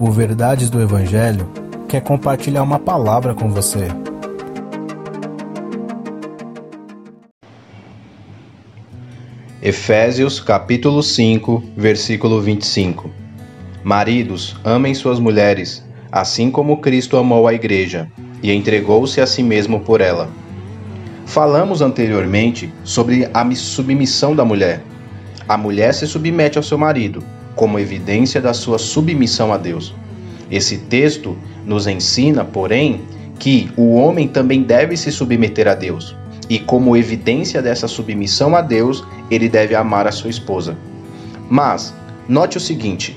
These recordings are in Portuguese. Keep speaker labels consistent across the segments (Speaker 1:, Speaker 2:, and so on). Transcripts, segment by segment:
Speaker 1: o Verdades do Evangelho, quer compartilhar uma palavra com você.
Speaker 2: Efésios capítulo 5, versículo 25. Maridos, amem suas mulheres, assim como Cristo amou a igreja e entregou-se a si mesmo por ela. Falamos anteriormente sobre a submissão da mulher. A mulher se submete ao seu marido, como evidência da sua submissão a Deus. Esse texto nos ensina, porém, que o homem também deve se submeter a Deus. E como evidência dessa submissão a Deus, ele deve amar a sua esposa. Mas, note o seguinte: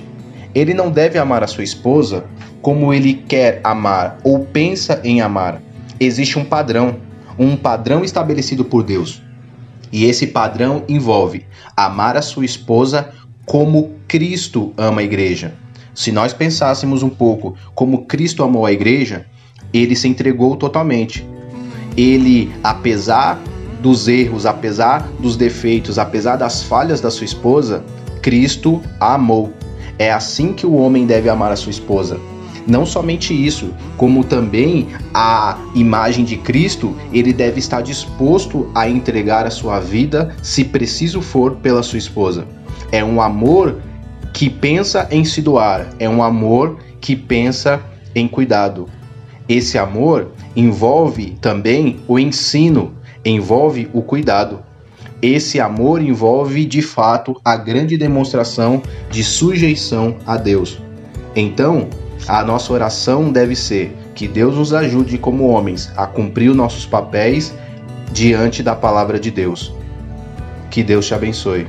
Speaker 2: ele não deve amar a sua esposa como ele quer amar ou pensa em amar. Existe um padrão, um padrão estabelecido por Deus. E esse padrão envolve amar a sua esposa como Cristo ama a igreja. Se nós pensássemos um pouco como Cristo amou a igreja, ele se entregou totalmente. Ele, apesar dos erros, apesar dos defeitos, apesar das falhas da sua esposa, Cristo a amou. É assim que o homem deve amar a sua esposa. Não somente isso, como também a imagem de Cristo, ele deve estar disposto a entregar a sua vida, se preciso for, pela sua esposa. É um amor que pensa em se doar, é um amor que pensa em cuidado. Esse amor envolve também o ensino, envolve o cuidado. Esse amor envolve de fato a grande demonstração de sujeição a Deus. Então, a nossa oração deve ser que Deus nos ajude como homens a cumprir os nossos papéis diante da palavra de Deus. Que Deus te abençoe.